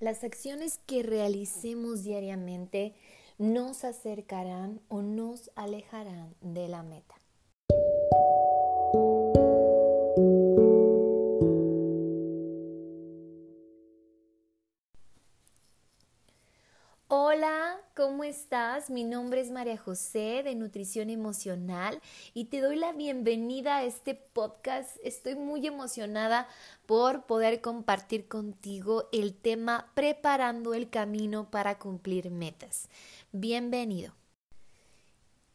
Las acciones que realicemos diariamente nos acercarán o nos alejarán de la meta. Hola, ¿cómo estás? Mi nombre es María José de Nutrición Emocional y te doy la bienvenida a este podcast. Estoy muy emocionada por poder compartir contigo el tema Preparando el camino para cumplir metas. Bienvenido.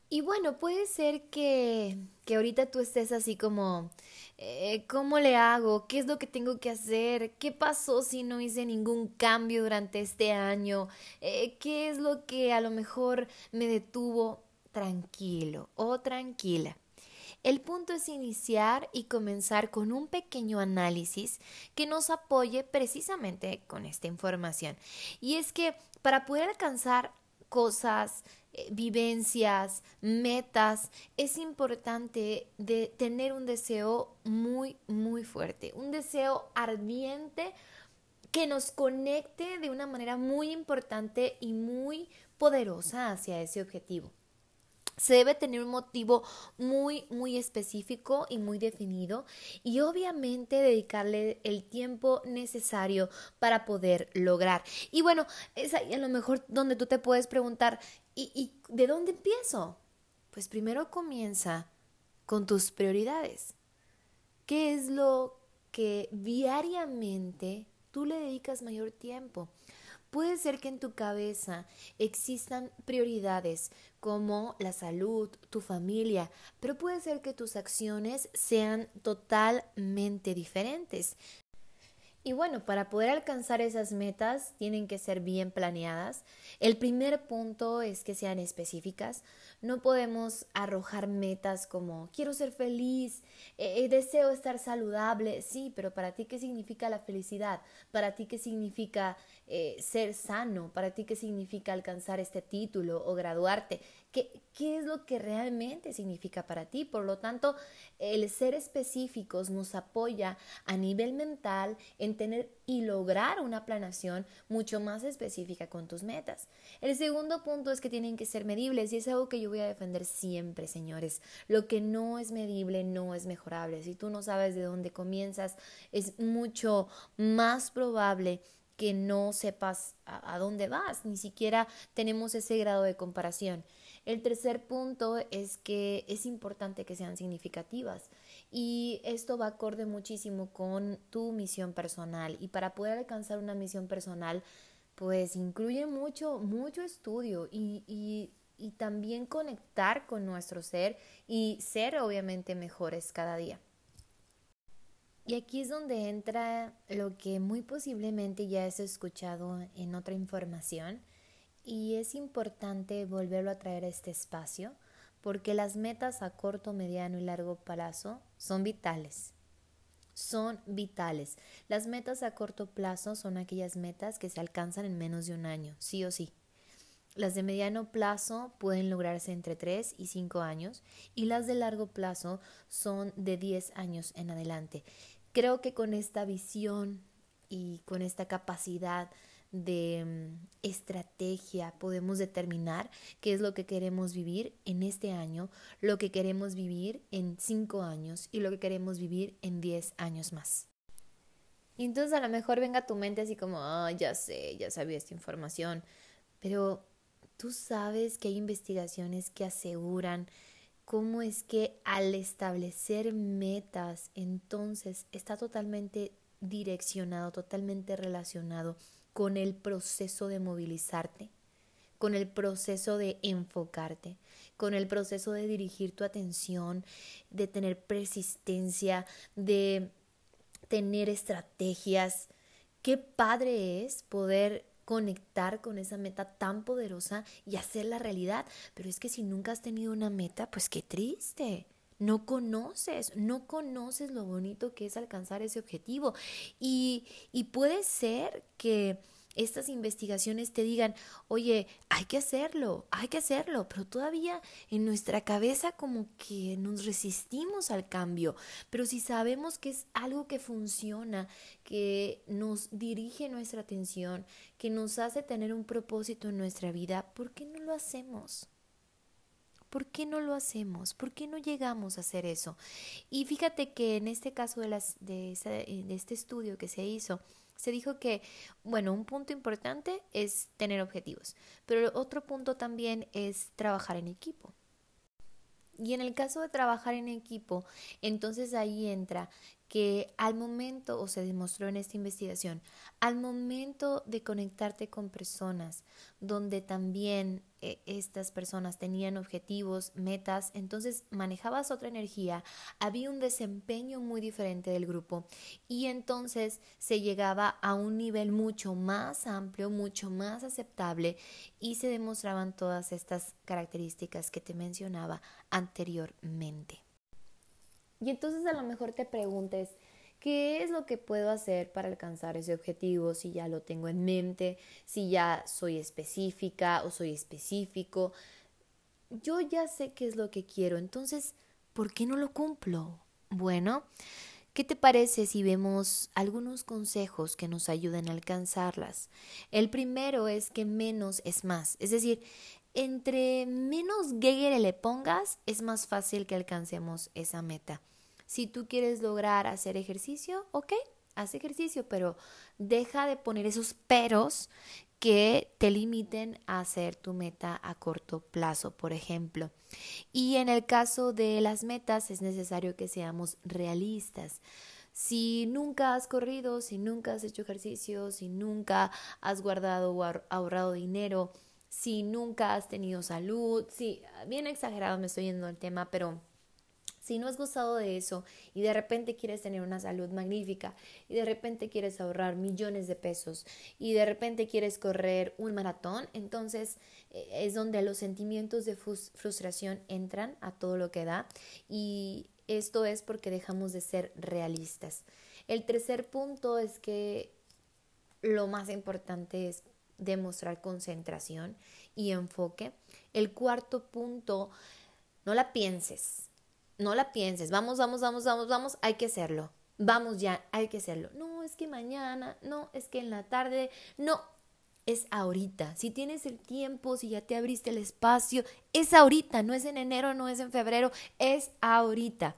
Y bueno, puede ser que, que ahorita tú estés así como, eh, ¿cómo le hago? ¿Qué es lo que tengo que hacer? ¿Qué pasó si no hice ningún cambio durante este año? Eh, ¿Qué es lo que a lo mejor me detuvo? Tranquilo o tranquila. El punto es iniciar y comenzar con un pequeño análisis que nos apoye precisamente con esta información. Y es que para poder alcanzar cosas, eh, vivencias, metas, es importante de tener un deseo muy, muy fuerte, un deseo ardiente que nos conecte de una manera muy importante y muy poderosa hacia ese objetivo. Se debe tener un motivo muy, muy específico y muy definido y obviamente dedicarle el tiempo necesario para poder lograr. Y bueno, es ahí a lo mejor donde tú te puedes preguntar, ¿y, y de dónde empiezo? Pues primero comienza con tus prioridades. ¿Qué es lo que diariamente tú le dedicas mayor tiempo? Puede ser que en tu cabeza existan prioridades como la salud, tu familia, pero puede ser que tus acciones sean totalmente diferentes. Y bueno, para poder alcanzar esas metas tienen que ser bien planeadas. El primer punto es que sean específicas. No podemos arrojar metas como quiero ser feliz, eh, eh, deseo estar saludable. Sí, pero para ti, ¿qué significa la felicidad? Para ti, ¿qué significa eh, ser sano? Para ti, ¿qué significa alcanzar este título o graduarte? ¿Qué, ¿Qué es lo que realmente significa para ti? Por lo tanto, el ser específicos nos apoya a nivel mental en tener y lograr una planación mucho más específica con tus metas. El segundo punto es que tienen que ser medibles y es algo que yo voy a defender siempre, señores. Lo que no es medible no es mejorable. Si tú no sabes de dónde comienzas, es mucho más probable que no sepas a, dónde vas, ni siquiera tenemos ese grado de comparación. El tercer punto es que es importante que sean significativas y esto va acorde muchísimo con tu misión personal y para poder alcanzar una misión personal pues incluye mucho, mucho estudio y, y, y también conectar con nuestro ser y ser obviamente mejores cada día. Y aquí es donde entra lo que muy posiblemente ya has escuchado en otra información, y es importante volverlo a traer a este espacio porque las metas a corto, mediano y largo plazo son vitales. Son vitales. Las metas a corto plazo son aquellas metas que se alcanzan en menos de un año, sí o sí. Las de mediano plazo pueden lograrse entre 3 y 5 años y las de largo plazo son de 10 años en adelante. Creo que con esta visión y con esta capacidad de mm, estrategia podemos determinar qué es lo que queremos vivir en este año, lo que queremos vivir en cinco años y lo que queremos vivir en diez años más. Y entonces a lo mejor venga a tu mente así como, ah, ya sé, ya sabía esta información, pero tú sabes que hay investigaciones que aseguran cómo es que al establecer metas, entonces está totalmente direccionado, totalmente relacionado con el proceso de movilizarte, con el proceso de enfocarte, con el proceso de dirigir tu atención, de tener persistencia, de tener estrategias. Qué padre es poder conectar con esa meta tan poderosa y hacerla realidad. Pero es que si nunca has tenido una meta, pues qué triste. No conoces, no conoces lo bonito que es alcanzar ese objetivo. Y, y puede ser que estas investigaciones te digan, oye, hay que hacerlo, hay que hacerlo, pero todavía en nuestra cabeza como que nos resistimos al cambio. Pero si sabemos que es algo que funciona, que nos dirige nuestra atención, que nos hace tener un propósito en nuestra vida, ¿por qué no lo hacemos? ¿Por qué no lo hacemos? ¿Por qué no llegamos a hacer eso? Y fíjate que en este caso de, las, de, de este estudio que se hizo, se dijo que, bueno, un punto importante es tener objetivos, pero otro punto también es trabajar en equipo. Y en el caso de trabajar en equipo, entonces ahí entra que al momento, o se demostró en esta investigación, al momento de conectarte con personas donde también eh, estas personas tenían objetivos, metas, entonces manejabas otra energía, había un desempeño muy diferente del grupo y entonces se llegaba a un nivel mucho más amplio, mucho más aceptable y se demostraban todas estas características que te mencionaba anteriormente. Y entonces a lo mejor te preguntes, ¿qué es lo que puedo hacer para alcanzar ese objetivo? Si ya lo tengo en mente, si ya soy específica o soy específico. Yo ya sé qué es lo que quiero, entonces, ¿por qué no lo cumplo? Bueno, ¿qué te parece si vemos algunos consejos que nos ayuden a alcanzarlas? El primero es que menos es más, es decir, entre menos Gegere le pongas, es más fácil que alcancemos esa meta. Si tú quieres lograr hacer ejercicio, ok, haz ejercicio, pero deja de poner esos peros que te limiten a hacer tu meta a corto plazo, por ejemplo. Y en el caso de las metas es necesario que seamos realistas. Si nunca has corrido, si nunca has hecho ejercicio, si nunca has guardado o ahorrado dinero, si nunca has tenido salud, si bien exagerado me estoy yendo al tema, pero si no has gozado de eso y de repente quieres tener una salud magnífica y de repente quieres ahorrar millones de pesos y de repente quieres correr un maratón, entonces eh, es donde los sentimientos de frustración entran a todo lo que da y esto es porque dejamos de ser realistas. El tercer punto es que lo más importante es demostrar concentración y enfoque. El cuarto punto, no la pienses no la pienses, vamos, vamos, vamos, vamos, vamos, hay que hacerlo. Vamos ya, hay que hacerlo. No, es que mañana, no, es que en la tarde, no, es ahorita. Si tienes el tiempo, si ya te abriste el espacio, es ahorita, no es en enero, no es en febrero, es ahorita.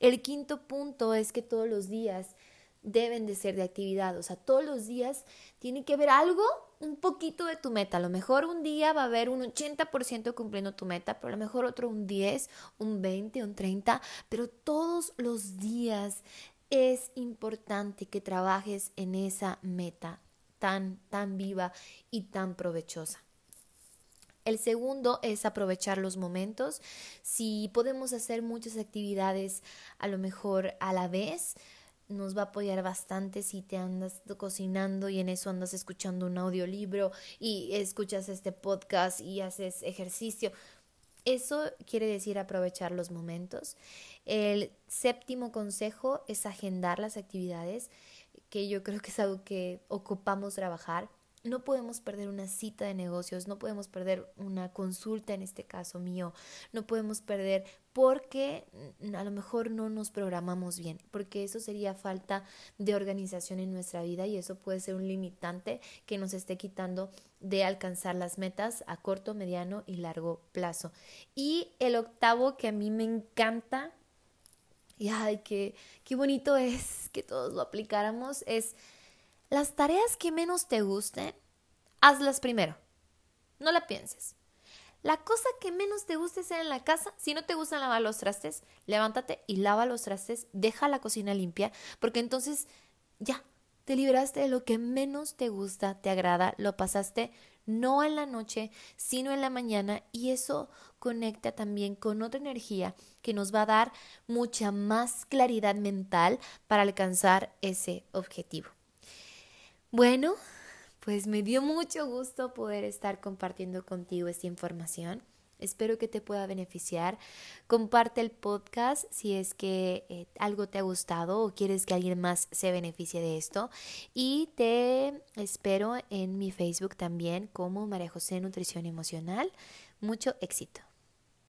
El quinto punto es que todos los días deben de ser de actividad, o sea, todos los días tiene que haber algo, un poquito de tu meta. A lo mejor un día va a haber un 80% cumpliendo tu meta, pero a lo mejor otro un 10, un 20, un 30, pero todos los días es importante que trabajes en esa meta tan, tan viva y tan provechosa. El segundo es aprovechar los momentos. Si podemos hacer muchas actividades a lo mejor a la vez, nos va a apoyar bastante si te andas cocinando y en eso andas escuchando un audiolibro y escuchas este podcast y haces ejercicio. Eso quiere decir aprovechar los momentos. El séptimo consejo es agendar las actividades, que yo creo que es algo que ocupamos trabajar. No podemos perder una cita de negocios, no podemos perder una consulta en este caso mío, no podemos perder porque a lo mejor no nos programamos bien, porque eso sería falta de organización en nuestra vida y eso puede ser un limitante que nos esté quitando de alcanzar las metas a corto, mediano y largo plazo. Y el octavo que a mí me encanta, y ay, qué, qué bonito es que todos lo aplicáramos, es las tareas que menos te gusten, hazlas primero. No la pienses. La cosa que menos te guste hacer en la casa, si no te gusta lavar los trastes, levántate y lava los trastes, deja la cocina limpia, porque entonces ya, te libraste de lo que menos te gusta, te agrada, lo pasaste no en la noche, sino en la mañana y eso conecta también con otra energía que nos va a dar mucha más claridad mental para alcanzar ese objetivo. Bueno, pues me dio mucho gusto poder estar compartiendo contigo esta información. Espero que te pueda beneficiar. Comparte el podcast si es que eh, algo te ha gustado o quieres que alguien más se beneficie de esto. Y te espero en mi Facebook también como María José Nutrición Emocional. Mucho éxito.